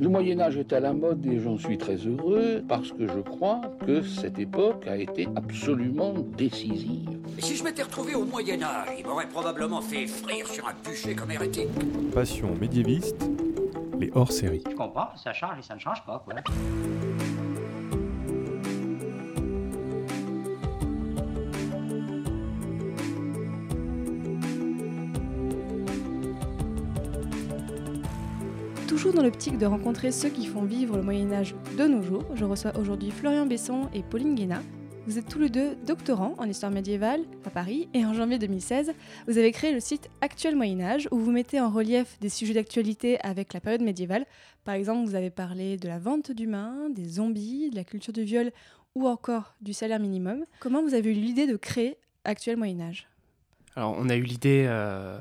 Le Moyen Âge est à la mode et j'en suis très heureux parce que je crois que cette époque a été absolument décisive. si je m'étais retrouvé au Moyen Âge, il m'aurait probablement fait frire sur un bûcher comme hérétique. Passion médiéviste, les hors-séries. Je comprends, ça change et ça ne change pas, quoi. Dans l'optique de rencontrer ceux qui font vivre le Moyen Âge de nos jours, je reçois aujourd'hui Florian Besson et Pauline Guéna. Vous êtes tous les deux doctorants en histoire médiévale à Paris et en janvier 2016, vous avez créé le site Actuel Moyen Âge où vous mettez en relief des sujets d'actualité avec la période médiévale. Par exemple, vous avez parlé de la vente d'humains, des zombies, de la culture du viol ou encore du salaire minimum. Comment vous avez eu l'idée de créer Actuel Moyen Âge? Alors, on a eu l'idée euh,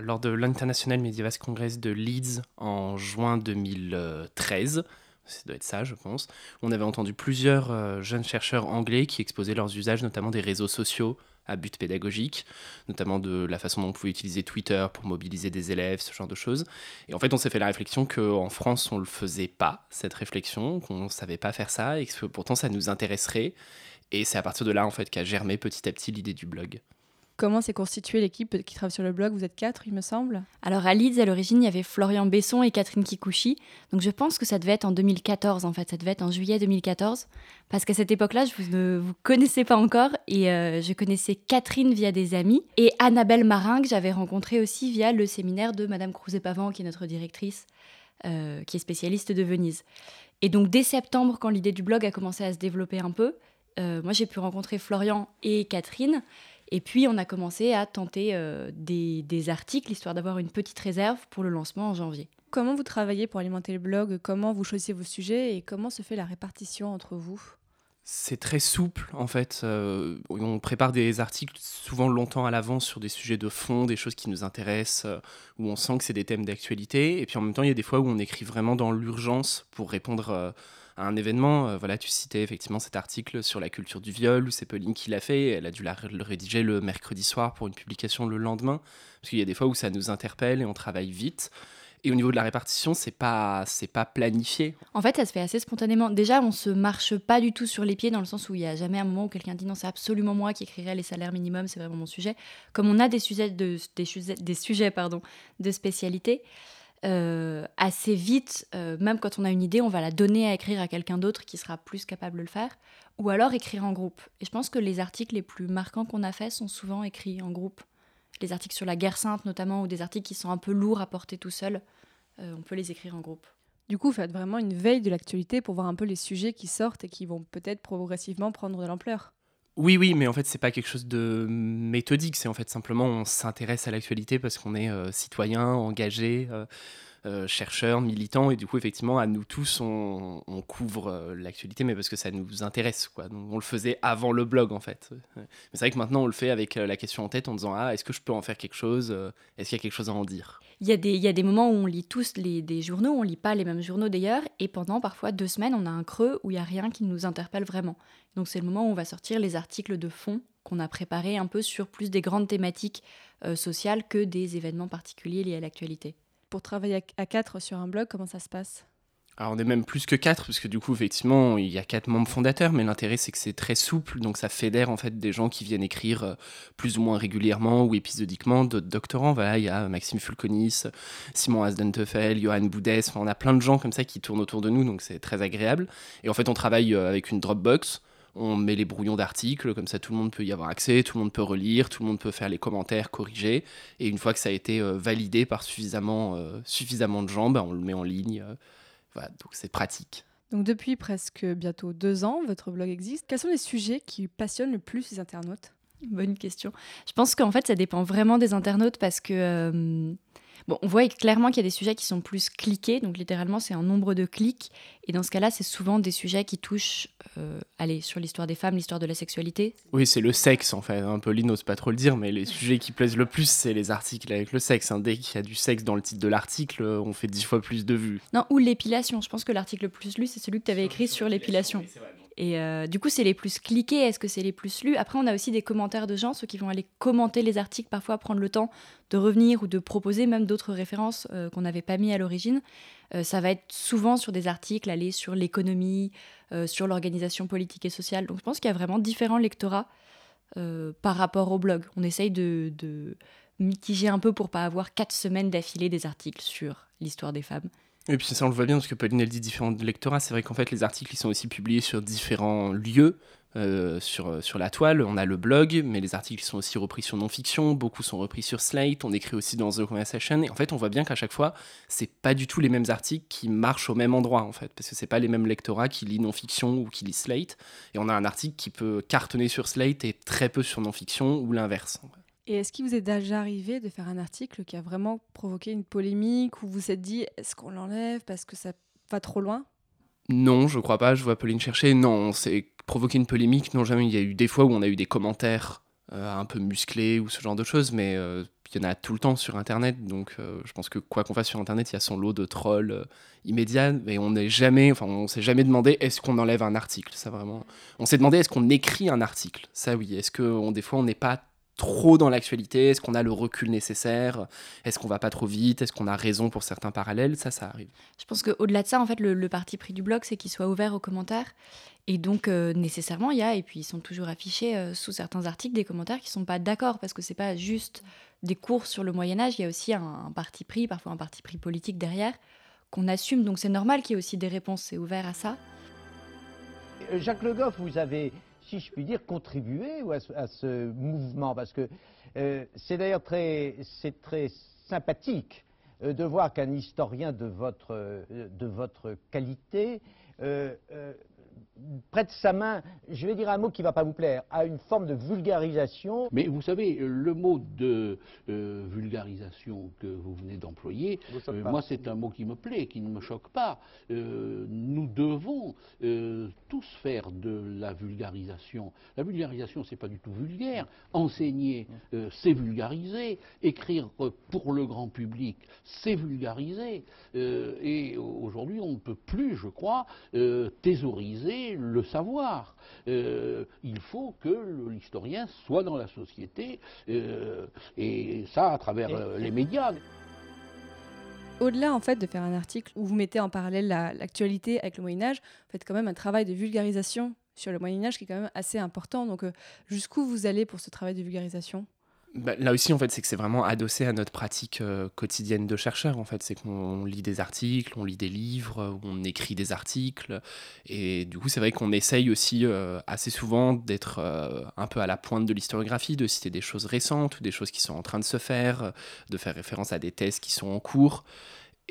lors de l'International Medieval Congress de Leeds en juin 2013. Ça doit être ça, je pense. On avait entendu plusieurs euh, jeunes chercheurs anglais qui exposaient leurs usages, notamment des réseaux sociaux à but pédagogique, notamment de la façon dont on pouvait utiliser Twitter pour mobiliser des élèves, ce genre de choses. Et en fait, on s'est fait la réflexion qu'en France, on ne le faisait pas, cette réflexion, qu'on ne savait pas faire ça, et que pourtant ça nous intéresserait. Et c'est à partir de là, en fait, qu'a germé petit à petit l'idée du blog. Comment s'est constituée l'équipe qui travaille sur le blog? Vous êtes quatre, il me semble. Alors à Leeds, à l'origine, il y avait Florian Besson et Catherine Kikuchi. Donc je pense que ça devait être en 2014, en fait. Ça devait être en juillet 2014. Parce qu'à cette époque-là, je ne vous connaissais pas encore. Et euh, je connaissais Catherine via des amis. Et Annabelle Marin, que j'avais rencontrée aussi via le séminaire de Madame Crouzet-Pavant, qui est notre directrice, euh, qui est spécialiste de Venise. Et donc dès septembre, quand l'idée du blog a commencé à se développer un peu, euh, moi j'ai pu rencontrer Florian et Catherine. Et puis, on a commencé à tenter euh, des, articles, histoire d'avoir une petite réserve pour le lancement en janvier. Comment vous travaillez pour alimenter le blog? Comment vous choisissez vos sujets? Et comment se fait la répartition entre vous? C'est très souple en fait. Euh, on prépare des articles souvent longtemps à l'avance sur des sujets de fond, des choses qui nous intéressent, euh, où on sent que c'est des thèmes d'actualité. Et puis en même temps, il y a des fois où on écrit vraiment dans l'urgence pour répondre un événement. Euh, voilà, tu citais effectivement cet article sur la culture du viol, où c'est Pauline qui l'a fait. Elle a dû le rédiger le mercredi soir pour une publication le lendemain. Parce qu'il y a des fois où ça nous interpelle et on travaille vite. Et au niveau de la répartition, c'est pas c'est pas planifié. En fait, ça se fait assez spontanément. Déjà, on se marche pas du tout sur les pieds dans le sens où il y a jamais un moment où quelqu'un dit non, c'est absolument moi qui écrirai les salaires minimums, c'est vraiment mon sujet. Comme on a des sujets de des, des sujets pardon de spécialité, euh, assez vite, euh, même quand on a une idée, on va la donner à écrire à quelqu'un d'autre qui sera plus capable de le faire, ou alors écrire en groupe. Et je pense que les articles les plus marquants qu'on a faits sont souvent écrits en groupe. Les articles sur la guerre sainte notamment, ou des articles qui sont un peu lourds à porter tout seul, euh, on peut les écrire en groupe. Du coup, vous faites vraiment une veille de l'actualité pour voir un peu les sujets qui sortent et qui vont peut-être progressivement prendre de l'ampleur. Oui, oui, mais en fait, c'est pas quelque chose de méthodique. C'est en fait simplement on s'intéresse à l'actualité parce qu'on est euh, citoyen, engagé, euh, euh, chercheur, militant, et du coup, effectivement, à nous tous, on, couvre l'actualité, mais parce que ça nous intéresse, quoi. Donc, on le faisait avant le blog, en fait. Mais c'est vrai que maintenant, on le fait avec la question en tête, en disant ah, est-ce que je peux en faire quelque chose Est-ce qu'il y a quelque chose à en dire? Il y, a des, moments où on lit tous les, des journaux, on lit pas les mêmes journaux d'ailleurs, et pendant parfois deux semaines, on a un creux où il y a rien qui nous interpelle vraiment. Donc c'est le moment où on va sortir les articles de fond qu'on a préparés un peu sur plus des grandes thématiques euh, sociales que des événements particuliers liés à l'actualité. Pour travailler à quatre sur un blog, comment ça se passe? Alors on est même plus que quatre, parce que du coup, effectivement, il y a quatre membres fondateurs, mais l'intérêt c'est que c'est très souple, donc ça fédère en fait des gens qui viennent écrire euh, plus ou moins régulièrement ou épisodiquement, d'autres doctorants. Il y a Maxime Fulconis, Simon Asdentefel, Johan Boudès, on a plein de gens comme ça qui tournent autour de nous, donc c'est très agréable. Et en fait, on travaille euh, avec une Dropbox on met les brouillons d'articles, comme ça tout le monde peut y avoir accès, tout le monde peut relire, tout le monde peut faire les commentaires, corriger. Et une fois que ça a été euh, validé par suffisamment, suffisamment de gens, ben, on le met en ligne donc c'est pratique. Donc depuis presque bientôt deux ans, votre blog existe. Quels sont les sujets qui passionnent le plus les internautes? Bonne question. Je pense qu'en fait, ça dépend vraiment des internautes parce que euh, Bon, on voit clairement qu'il y a des sujets qui sont plus cliqués, donc littéralement c'est un nombre de clics, et dans ce cas-là c'est souvent des sujets qui touchent, euh, allez, sur l'histoire des femmes, l'histoire de la sexualité. Oui, c'est le sexe en fait, un peu n'ose pas trop le dire, mais les sujets qui plaisent le plus c'est les articles avec le sexe. Hein. Dès qu'il y a du sexe dans le titre de l'article, on fait dix fois plus de vues. Non, ou l'épilation, je pense que l'article le plus lu c'est celui que tu avais écrit sur l'épilation. Et euh, du coup, c'est les plus cliqués, est-ce que c'est les plus lus? Après, on a aussi des commentaires de gens, ceux qui vont aller commenter les articles, parfois prendre le temps de revenir ou de proposer même d'autres références euh, qu'on n'avait pas mis à l'origine. Euh, ça va être souvent sur des articles, aller sur l'économie, sur l'organisation politique et sociale. Donc je pense qu'il y a vraiment différents lectorats par rapport au blog. On essaye de, de mitiger un peu pour pas avoir quatre semaines d'affilée des articles sur l'histoire des femmes. Et puis ça, on le voit bien parce que Pauline, elle dit différents lectorats. C'est vrai qu'en fait, les articles, ils sont aussi publiés sur différents lieux. Euh, sur, euh, sur la toile, on a le blog, mais les articles sont aussi repris sur non-fiction, beaucoup sont repris sur Slate, on écrit aussi dans The Conversation, et en fait on voit bien qu'à chaque fois, c'est pas du tout les mêmes articles qui marchent au même endroit en fait, parce que c'est pas les mêmes lectorats qui lisent non-fiction ou qui lisent Slate, et on a un article qui peut cartonner sur Slate et très peu sur non-fiction, ou l'inverse. Et est-ce qu'il vous est déjà arrivé de faire un article qui a vraiment provoqué une polémique ou vous vous êtes dit est-ce qu'on l'enlève parce que ça va trop loin? Non, je crois pas. Je vois Pauline chercher. Non, c'est provoqué une polémique. Non, jamais. Il y a eu des fois où on a eu des commentaires euh, un peu musclés ou ce genre de choses, mais euh, il y en a tout le temps sur Internet. Donc euh, je pense que quoi qu'on fasse sur Internet, il y a son lot de trolls immédiats. Mais on n'est jamais, enfin, on s'est jamais demandé est-ce qu'on enlève un article? Ça vraiment. On s'est demandé est-ce qu'on écrit un article? Ça oui. Est-ce que des fois on n'est pas trop dans l'actualité Est-ce qu'on a le recul nécessaire Est-ce qu'on va pas trop vite Est-ce qu'on a raison pour certains parallèles Ça, ça arrive. Je pense qu'au-delà de ça, en fait, le, parti pris du blog, c'est qu'il soit ouvert aux commentaires. Et donc, euh, nécessairement, il y a, et puis ils sont toujours affichés euh, sous certains articles, des commentaires qui ne sont pas d'accord, parce que c'est pas juste des cours sur le Moyen-Âge, il y a aussi un, parti pris, parfois un parti pris politique derrière, qu'on assume. Donc, c'est normal qu'il y ait aussi des réponses, c'est ouvert à ça. Euh, Jacques Le Goff, vous avez si je puis dire, contribuer à, ce, mouvement, parce que euh, c'est d'ailleurs très, très sympathique euh, de voir qu'un historien de votre, euh, de votre qualité prête sa main, je vais dire un mot qui ne va pas vous plaire, à une forme de vulgarisation. Mais vous savez, le mot de euh, vulgarisation que vous venez d'employer, euh, moi c'est un mot qui me plaît, qui ne me choque pas. Euh, nous devons tous faire de la vulgarisation. La vulgarisation, c'est pas du tout vulgaire. Enseigner, c'est vulgariser. Écrire pour le grand public, c'est vulgariser. et aujourd'hui, on ne peut plus, je crois, thésauriser le savoir. Euh, il faut que l'historien soit dans la société, euh, et ça à travers euh, les médias. Au-delà en fait de faire un article où vous mettez en parallèle l'actualité avec le Moyen Âge, vous faites quand même un travail de vulgarisation sur le Moyen Âge qui est quand même assez important. Donc jusqu'où vous allez pour ce travail de vulgarisation? Bah, là aussi, en fait, c'est que c'est vraiment adossé à notre pratique euh, quotidienne de chercheur. En fait, c'est qu'on lit des articles, on lit des livres, on écrit des articles, et du coup, c'est vrai qu'on essaye aussi euh, assez souvent d'être euh, un peu à la pointe de l'historiographie, de citer des choses récentes ou des choses qui sont en train de se faire, de faire référence à des thèses qui sont en cours.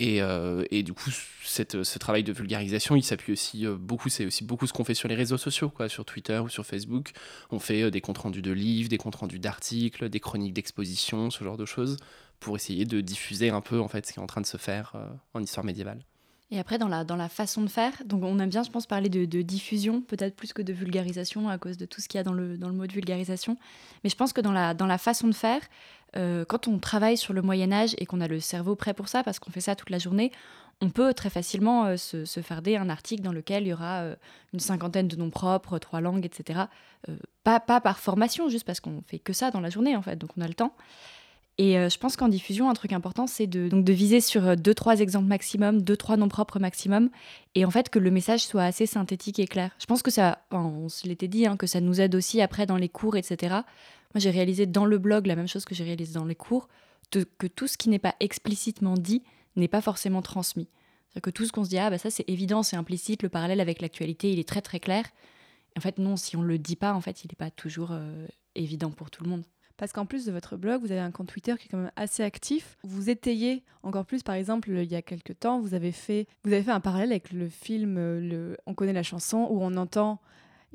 Euh, et, du coup, cette, ce travail de vulgarisation, il s'appuie aussi euh, beaucoup, c'est aussi beaucoup ce qu'on fait sur les réseaux sociaux, quoi, sur Twitter ou sur Facebook. On fait euh, des comptes rendus de livres, des comptes rendus d'articles, des chroniques d'exposition, ce genre de choses, pour essayer de diffuser un peu en fait ce qui est en train de se faire en histoire médiévale. Et après, dans la, dans la façon de faire, donc on aime bien, je pense, parler de, diffusion, peut-être plus que de vulgarisation, à cause de tout ce qu'il y a dans le, dans le mot de vulgarisation. Mais je pense que dans la, dans la façon de faire, euh, quand on travaille sur le Moyen Âge et qu'on a le cerveau prêt pour ça, parce qu'on fait ça toute la journée, on peut très facilement euh, se, se, farder un article dans lequel il y aura euh, une cinquantaine de noms propres, trois langues, etc. pas, pas par formation, juste parce qu'on fait que ça dans la journée, en fait, donc on a le temps. Et je pense qu'en diffusion, un truc important, c'est de, de viser sur deux, trois exemples maximum, deux, trois noms propres maximum, et en fait que le message soit assez synthétique et clair. Je pense que ça, on se l'était dit, hein, que ça nous aide aussi après dans les cours, etc. Moi, j'ai réalisé dans le blog la même chose que j'ai réalisé dans les cours, que tout ce qui n'est pas explicitement dit n'est pas forcément transmis. C'est-à-dire que tout ce qu'on se dit, ah bah ça c'est évident, c'est implicite, le parallèle avec l'actualité, il est très très clair. En fait, non, si on ne le dit pas, en fait, il n'est pas toujours euh, évident pour tout le monde. Parce qu'en plus de votre blog, vous avez un compte Twitter qui est quand même assez actif. Vous étayez encore plus, par exemple, il y a quelques temps, vous avez fait, vous avez fait un parallèle avec le film euh, On connaît la chanson, où on entend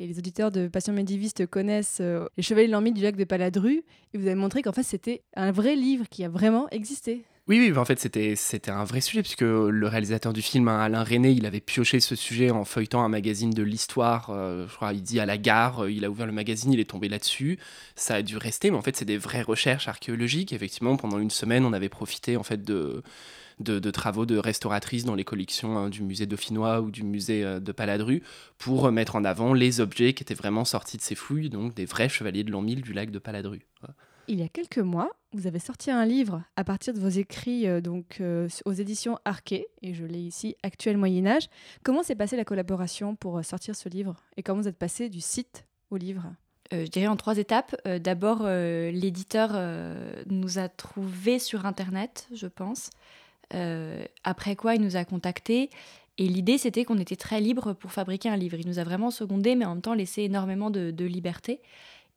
et les auditeurs de Passion médiéviste connaissent euh, Les Chevaliers de du lac de Paladru, et vous avez montré qu'en fait c'était un vrai livre qui a vraiment existé. Oui, oui, en fait, c'était, un vrai sujet, puisque le réalisateur du film, hein, Alain René, il avait pioché ce sujet en feuilletant un magazine de l'histoire. Euh, je crois, il dit à la gare, euh, il a ouvert le magazine, il est tombé là-dessus. Ça a dû rester, mais en fait, c'est des vraies recherches archéologiques. Effectivement, pendant une semaine, on avait profité en fait de, de, travaux de restauratrices dans les collections hein, du musée dauphinois ou du musée euh, de Paladru pour mettre en avant les objets qui étaient vraiment sortis de ces fouilles, donc des vrais chevaliers de l'an 1000 du lac de Paladru. Il y a quelques mois, vous avez sorti un livre à partir de vos écrits euh, donc euh, aux éditions Arquet, et je l'ai ici, Actuel Moyen Âge. Comment s'est passée la collaboration pour sortir ce livre et comment vous êtes passé du site au livre? Je dirais en trois étapes. D'abord, l'éditeur nous a trouvés sur Internet, je pense. Euh, après quoi, il nous a contactés. Et l'idée, c'était qu'on était très libre pour fabriquer un livre. Il nous a vraiment secondé, mais en même temps laissé énormément de, liberté.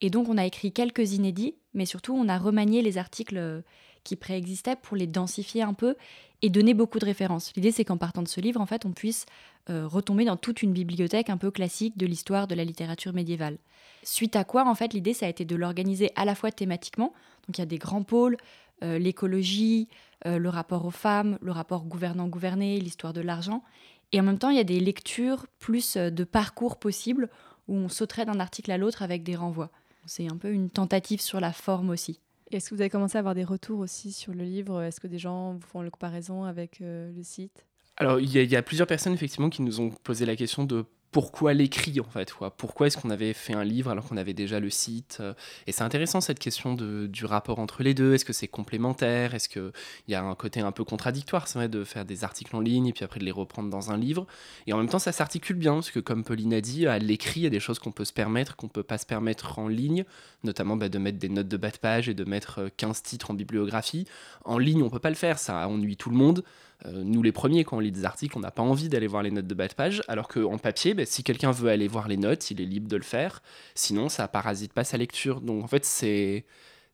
Et donc, on a écrit quelques inédits, mais surtout, on a remanié les articles euh, qui préexistaient pour les densifier un peu et donner beaucoup de références. L'idée, c'est qu'en partant de ce livre, en fait, on puisse euh, retomber dans toute une bibliothèque un peu classique de l'histoire de la littérature médiévale. Suite à quoi, en fait, l'idée, ça a été de l'organiser à la fois thématiquement. Donc, il y a des grands pôles, l'écologie, euh, le rapport aux femmes, le rapport gouvernant-gouverné, l'histoire de l'argent. Et en même temps, il y a des lectures plus de parcours possibles où on sauterait d'un article à l'autre avec des renvois. C'est un peu une tentative sur la forme aussi. Est-ce que vous avez commencé à avoir des retours aussi sur le livre? Est-ce que des gens vous font la comparaison avec euh, le site? Alors, il y, a plusieurs personnes effectivement qui nous ont posé la question de pourquoi l'écrit en fait Pourquoi est-ce qu'on avait fait un livre alors qu'on avait déjà le site euh, Et c'est intéressant cette question de, du rapport entre les deux. Est-ce que c'est complémentaire? Est-ce qu'il y a un côté un peu contradictoire C'est vrai de faire des articles en ligne et puis après de les reprendre dans un livre? Et en même temps, ça s'articule bien parce que comme Pauline a dit, à l'écrit, il y a des choses qu'on peut se permettre, qu'on peut pas se permettre en ligne, notamment bah, de mettre des notes de bas de page et de mettre 15 euh, titres en bibliographie. En ligne, on peut pas le faire, ça ennuie tout le monde. Euh, nous les premiers, quand on lit des articles, on n'a pas envie d'aller voir les notes de bas de page, alors qu'en papier, ben, si quelqu'un veut aller voir les notes, il est libre de le faire. Sinon, ça parasite pas sa lecture. Donc en fait, c'est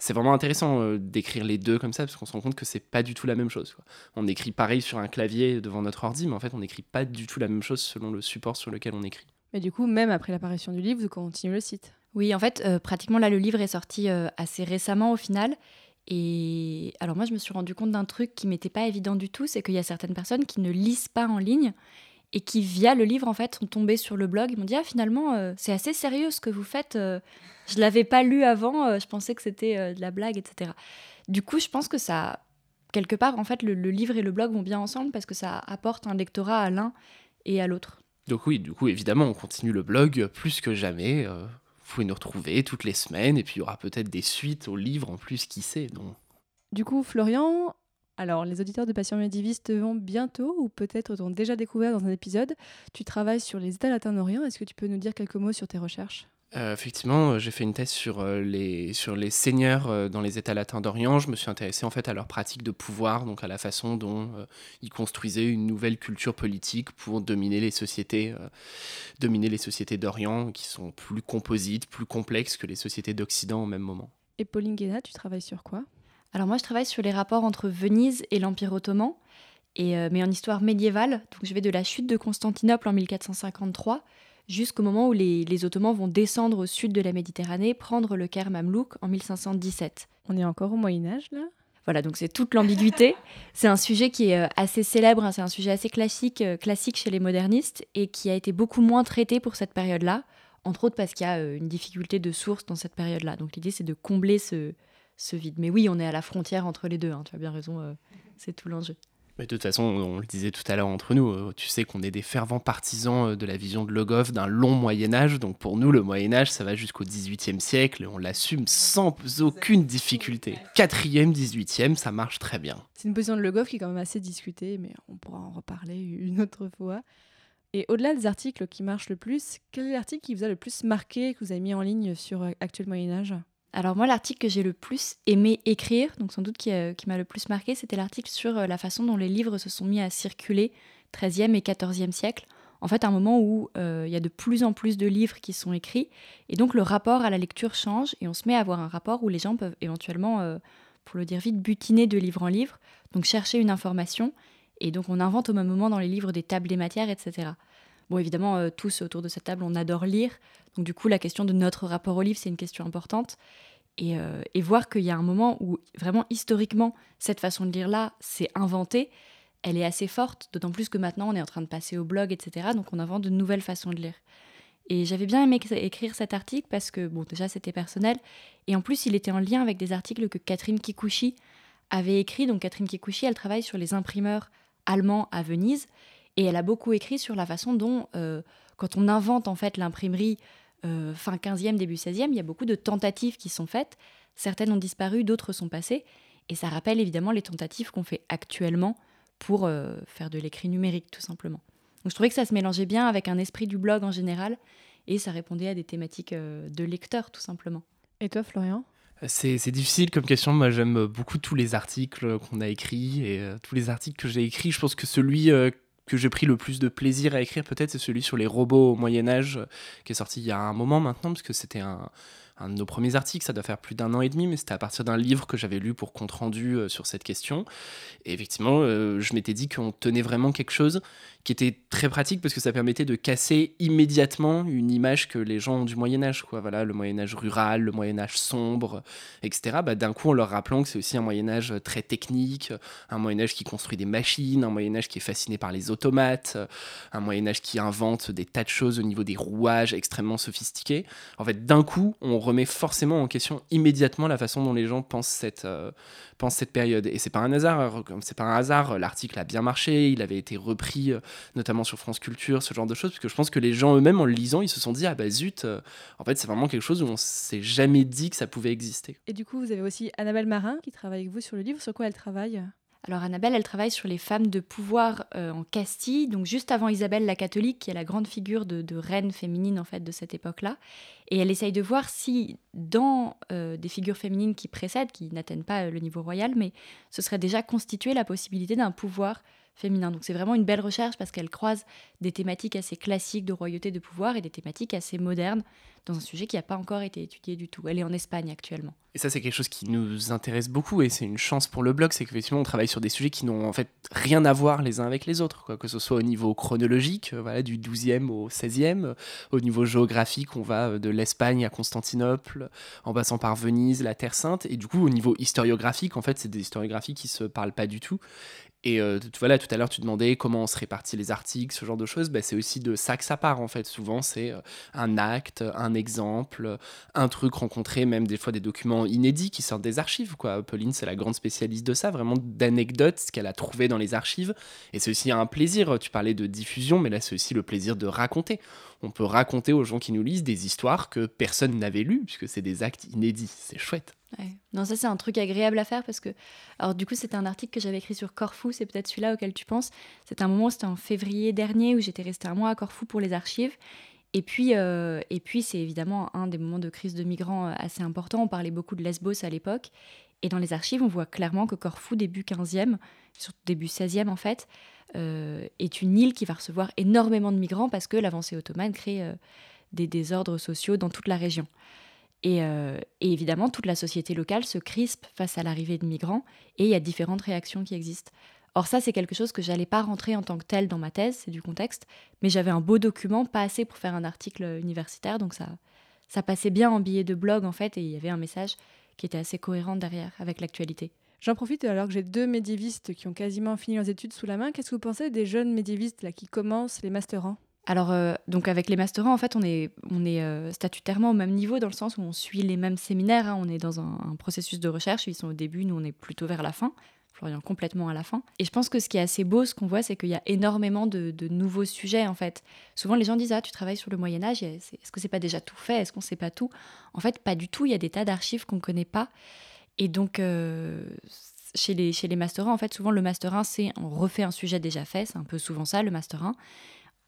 c'est vraiment intéressant euh, d'écrire les deux comme ça parce qu'on se rend compte que c'est pas du tout la même chose. On écrit pareil sur un clavier devant notre ordi, mais en fait on n'écrit pas du tout la même chose selon le support sur lequel on écrit. Mais du coup, même après l'apparition du livre, vous continuez le site? Oui, en fait, euh, pratiquement là, le livre est sorti assez récemment au final. Et alors moi, je me suis rendu compte d'un truc qui m'était pas évident du tout, c'est qu'il y a certaines personnes qui ne lisent pas en ligne et qui, via le livre, en fait, sont tombées sur le blog. Ils m'ont dit, ah, finalement, euh, c'est assez sérieux ce que vous faites. Euh, je l'avais pas lu avant, euh, je pensais que c'était de la blague, etc. Du coup, je pense que ça, quelque part, en fait, le, le, livre et le blog vont bien ensemble parce que ça apporte un lectorat à l'un et à l'autre. Donc oui, du coup, évidemment, on continue le blog plus que jamais. Vous pouvez nous retrouver toutes les semaines et puis il y aura peut-être des suites au livre en plus, qui sait. Donc. Du coup, Florian, alors les auditeurs de Patients médiévistes vont bientôt ou peut-être ont déjà découvert dans un épisode. Tu travailles sur les États latins d'Orient. Est-ce que tu peux nous dire quelques mots sur tes recherches? Euh, effectivement, euh, j'ai fait une thèse sur, euh, les, sur les seigneurs dans les États latins d'Orient. Je me suis intéressé en fait à leur pratique de pouvoir, donc à la façon dont ils construisaient une nouvelle culture politique pour dominer les sociétés, dominer les sociétés d'Orient, qui sont plus composites, plus complexes que les sociétés d'Occident au même moment. Et Pauline Guéna, tu travailles sur quoi? Alors moi, je travaille sur les rapports entre Venise et l'Empire ottoman, et, mais en histoire médiévale. Donc je vais de la chute de Constantinople en 1453 jusqu'au moment où les, Ottomans vont descendre au sud de la Méditerranée, prendre le Caire mamelouk en 1517. On est encore au Moyen Âge là? Voilà, donc c'est toute l'ambiguïté. c'est un sujet qui est euh, assez célèbre, hein, c'est un sujet assez classique, euh, classique chez les modernistes et qui a été beaucoup moins traité pour cette période-là, entre autres parce qu'il y a euh, une difficulté de source dans cette période-là. Donc l'idée c'est de combler ce, vide. Mais oui, on est à la frontière entre les deux, hein, tu as bien raison, c'est tout l'enjeu. Mais de toute façon, on le disait tout à l'heure entre nous, euh, tu sais qu'on est des fervents partisans euh, de la vision de Logov d'un long Moyen Âge. Donc pour nous, le Moyen Âge, ça va jusqu'au XVIIIe siècle et on l'assume sans aucune difficulté. Quatrième, XVIIIe, ça marche très bien. C'est une position de Logov qui est quand même assez discutée, mais on pourra en reparler une autre fois. Et au-delà des articles qui marchent le plus, quel est l'article qui vous a le plus marqué, que vous avez mis en ligne sur euh, Actuel Moyen Âge? Alors moi, l'article que j'ai le plus aimé écrire, donc sans doute qui, euh, m'a le plus marqué, c'était l'article sur euh, la façon dont les livres se sont mis à circuler 13e et 14e siècle. En fait, un moment où euh, il y a de plus en plus de livres qui sont écrits, et donc le rapport à la lecture change, et on se met à avoir un rapport où les gens peuvent éventuellement, pour le dire vite, butiner de livre en livre, donc chercher une information, et donc on invente au même moment dans les livres des tables des matières, etc. Bon, évidemment, tous autour de cette table, on adore lire, donc du coup, la question de notre rapport au livre, c'est une question importante. et, et voir qu'il y a un moment où vraiment historiquement cette façon de lire là s'est inventée, elle est assez forte, d'autant plus que maintenant on est en train de passer au blog, etc. Donc on invente de nouvelles façons de lire. Et j'avais bien aimé écrire cet article parce que, bon, déjà c'était personnel, et en plus il était en lien avec des articles que Catherine Kikuchi avait écrits. Donc Catherine Kikuchi, elle travaille sur les imprimeurs allemands à Venise, et elle a beaucoup écrit sur la façon dont, euh, quand on invente en fait l'imprimerie euh, fin 15e, début 16e, il y a beaucoup de tentatives qui sont faites. Certaines ont disparu, d'autres sont passées. Et ça rappelle évidemment les tentatives qu'on fait actuellement pour euh, faire de l'écrit numérique, tout simplement. Donc je trouvais que ça se mélangeait bien avec un esprit du blog en général, et ça répondait à des thématiques euh, de lecteur, tout simplement. Et toi, Florian? C'est difficile comme question. Moi, j'aime beaucoup tous les articles qu'on a écrits et euh, tous les articles que j'ai écrits. Je pense que celui que j'ai pris le plus de plaisir à écrire, peut-être, c'est celui sur les robots au Moyen-Âge, qui est sorti il y a un moment maintenant, parce que c'était un, un de nos premiers articles, ça doit faire plus d'un an et demi, mais c'était à partir d'un livre que j'avais lu pour compte rendu euh, sur cette question. Et effectivement, euh, je m'étais dit qu'on tenait vraiment quelque chose qui était très pratique parce que ça permettait de casser immédiatement une image que les gens ont du Moyen Âge, quoi. Voilà, le Moyen Âge rural, le Moyen Âge sombre, etc. Bah, d'un coup, en leur rappelant que c'est aussi un Moyen Âge très technique, un Moyen Âge qui construit des machines, un Moyen Âge qui est fasciné par les automates, un Moyen Âge qui invente des tas de choses au niveau des rouages extrêmement sophistiqués. En fait, d'un coup, on remet forcément en question immédiatement la façon dont les gens pensent cette, euh, pensent cette période. Et c'est pas un hasard, c'est pas un hasard. L'article a bien marché, il avait été repris euh, notamment sur France Culture, ce genre de choses, parce que je pense que les gens eux-mêmes, en le lisant, ils se sont dit ah bah zut, euh, en fait c'est vraiment quelque chose où on s'est jamais dit que ça pouvait exister. Et du coup, vous avez aussi Annabelle Marin qui travaille avec vous sur le livre. Sur quoi elle travaille? Alors Annabelle, elle travaille sur les femmes de pouvoir euh, en Castille, donc juste avant Isabelle la catholique, qui est la grande figure de, reine féminine en fait de cette époque-là. Et elle essaye de voir si dans euh, des figures féminines qui précèdent, qui n'atteignent pas euh, le niveau royal, mais ce serait déjà constitué la possibilité d'un pouvoir féminin. Donc c'est vraiment une belle recherche parce qu'elle croise des thématiques assez classiques de royauté de pouvoir et des thématiques assez modernes dans un sujet qui n'a pas encore été étudié du tout. Elle est en Espagne actuellement. Et ça, c'est quelque chose qui nous intéresse beaucoup et c'est une chance pour le blog, c'est qu'effectivement, on travaille sur des sujets qui n'ont en fait rien à voir les uns avec les autres, quoi. que ce soit au niveau chronologique, euh, voilà, du 12e au 16e, euh, au niveau géographique, on va euh, de l'Espagne à Constantinople, en passant par Venise, la Terre Sainte, et du coup, au niveau historiographique, en fait, c'est des historiographies qui se parlent pas du tout. Et euh, voilà, tout à l'heure, tu demandais comment on se répartit les articles, ce genre de choses. Ben, c'est aussi de ça que ça part, en fait. Souvent, c'est euh, un acte, un exemple, un truc rencontré, même des fois des documents inédits qui sortent des archives. Quoi. Pauline, c'est la grande spécialiste de ça, vraiment d'anecdotes, ce qu'elle a trouvé dans les archives. Et c'est aussi un plaisir. Tu parlais de diffusion, mais là, c'est aussi le plaisir de raconter. On peut raconter aux gens qui nous lisent des histoires que personne n'avait lues, puisque c'est des actes inédits. C'est chouette. Non, ça c'est un truc agréable à faire parce que, alors du coup, c'était un article que j'avais écrit sur Corfou, c'est peut-être celui-là auquel tu penses. C'était un moment, c'était en février dernier où j'étais restée un mois à Corfou pour les archives. Et puis, euh, et puis c'est évidemment un des moments de crise de migrants euh, assez important. On parlait beaucoup de Lesbos à l'époque. Et dans les archives, on voit clairement que Corfou, début 15e, surtout début 16e en fait, euh, est une île qui va recevoir énormément de migrants parce que l'avancée ottomane crée des désordres sociaux dans toute la région. Euh, et, évidemment, toute la société locale se crispe face à l'arrivée de migrants et il y a différentes réactions qui existent. Or ça, c'est quelque chose que j'allais pas rentrer en tant que tel dans ma thèse, c'est du contexte, mais j'avais un beau document, pas assez pour faire un article universitaire, donc ça, ça passait bien en billet de blog en fait, et il y avait un message qui était assez cohérent derrière avec l'actualité. J'en profite alors que j'ai deux médiévistes qui ont quasiment fini leurs études sous la main. Qu'est-ce que vous pensez des jeunes médiévistes là, qui commencent les masterants? Alors, euh, donc avec les masterants, en fait, on est, euh, statutairement au même niveau dans le sens où on suit les mêmes séminaires. Hein. on est dans un, processus de recherche. Ils sont au début, nous, on est plutôt vers la fin. Florian complètement à la fin. Et je pense que ce qui est assez beau, ce qu'on voit, c'est qu'il y a énormément de, nouveaux sujets, en fait. Souvent, les gens disent Ah, tu travailles sur le Moyen-Âge, est-ce que c'est pas déjà tout fait? Est-ce qu'on sait pas tout? En fait, pas du tout. Il y a des tas d'archives qu'on connaît pas. Et donc, euh, chez les, chez les masterants, en fait, souvent, le master 1, c'est on refait un sujet déjà fait. C'est un peu souvent ça, le master 1.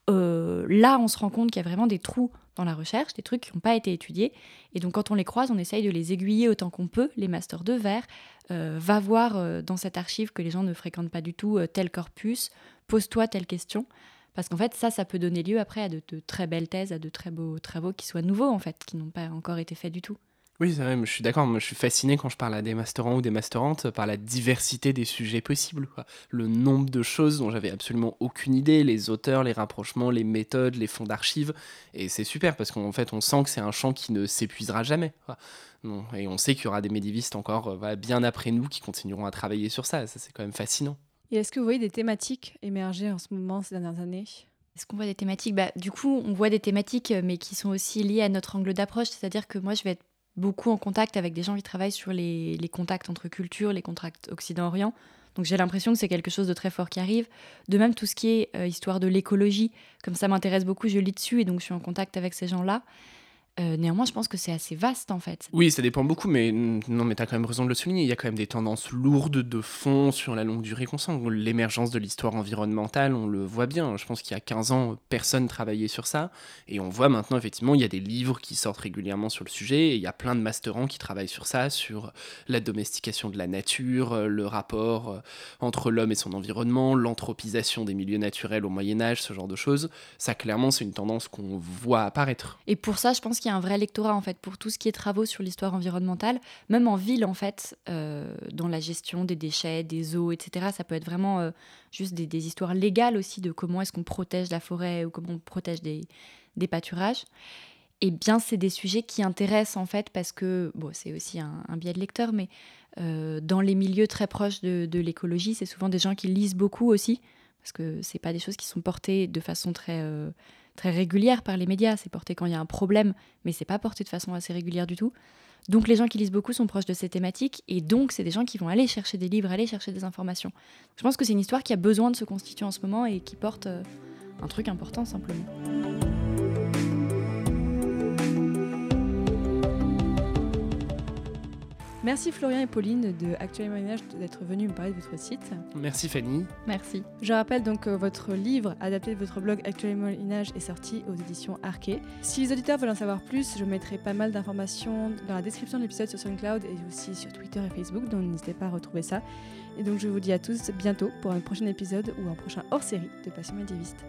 Euh, là, on se rend compte qu'il y a vraiment des trous dans la recherche, des trucs qui n'ont pas été étudiés. Et donc, quand on les croise, on essaye de les aiguiller autant qu'on peut. Les masters de verre, euh, va voir euh, dans cette archive que les gens ne fréquentent pas du tout tel corpus, pose-toi telle question. Parce qu'en fait, ça, ça peut donner lieu après à de, de, très belles thèses, à de très beaux travaux qui soient nouveaux, en fait, qui n'ont pas encore été faits du tout. Oui, c'est vrai, je suis d'accord. je suis fasciné quand je parle à des masterants ou des masterantes par la diversité des sujets possibles. Le nombre de choses dont j'avais absolument aucune idée, les auteurs, les rapprochements, les méthodes, les fonds d'archives. Et c'est super parce qu'en fait, on sent que c'est un champ qui ne s'épuisera jamais. Et on sait qu'il y aura des médiévistes encore euh, bien après nous qui continueront à travailler sur ça. Ça, c'est quand même fascinant. Et est-ce que vous voyez des thématiques émerger en ce moment, ces dernières années? Est-ce qu'on voit des thématiques? Bah, Du coup, on voit des thématiques, mais qui sont aussi liées à notre angle d'approche. C'est-à-dire que moi, je vais être beaucoup en contact avec des gens qui travaillent sur les, contacts entre cultures, les contacts Occident-Orient. Donc j'ai l'impression que c'est quelque chose de très fort qui arrive. De même, tout ce qui est euh, histoire de l'écologie, comme ça m'intéresse beaucoup, je lis dessus et donc je suis en contact avec ces gens-là. Euh, néanmoins, je pense que c'est assez vaste en fait. Oui, ça dépend beaucoup, mais non, mais tu as quand même raison de le souligner. Il y a quand même des tendances lourdes de fond sur la longue durée qu'on sent. L'émergence de l'histoire environnementale, on le voit bien. Je pense qu'il y a 15 ans, personne travaillait sur ça. Et on voit maintenant, effectivement, il y a des livres qui sortent régulièrement sur le sujet. Et il y a plein de masterants qui travaillent sur ça, sur la domestication de la nature, euh, le rapport euh, entre l'homme et son environnement, l'anthropisation des milieux naturels au Moyen-Âge, ce genre de choses. Ça, clairement, c'est une tendance qu'on voit apparaître. Et pour ça, je pense qu'il un vrai lectorat en fait pour tout ce qui est travaux sur l'histoire environnementale, même en ville en fait, euh, dans la gestion des déchets, des eaux, etc. Ça peut être vraiment euh, juste des, histoires légales aussi de comment est-ce qu'on protège la forêt ou comment on protège des, des pâturages. Et bien, c'est des sujets qui intéressent en fait parce que, bon, c'est aussi un, biais de lecteur, mais euh, dans les milieux très proches de, de l'écologie, c'est souvent des gens qui lisent beaucoup aussi, parce que c'est pas des choses qui sont portées de façon très très régulière par les médias. C'est porté quand il y a un problème, mais c'est pas porté de façon assez régulière du tout. Donc les gens qui lisent beaucoup sont proches de ces thématiques et donc c'est des gens qui vont aller chercher des livres, aller chercher des informations. Je pense que c'est une histoire qui a besoin de se constituer en ce moment et qui porte euh, un truc important simplement. Merci Florian et Pauline de Actuel Moyen-Âge d'être venus me parler de votre site. Merci Fanny. Merci. Je rappelle donc que votre livre adapté de votre blog Actuel Moyen-Âge est sorti aux éditions Arquet. Si les auditeurs veulent en savoir plus, je mettrai pas mal d'informations dans la description de l'épisode sur SoundCloud et aussi sur Twitter et Facebook, donc n'hésitez pas à retrouver ça. Et donc je vous dis à tous bientôt pour un prochain épisode ou un prochain hors-série de Passion médiéviste.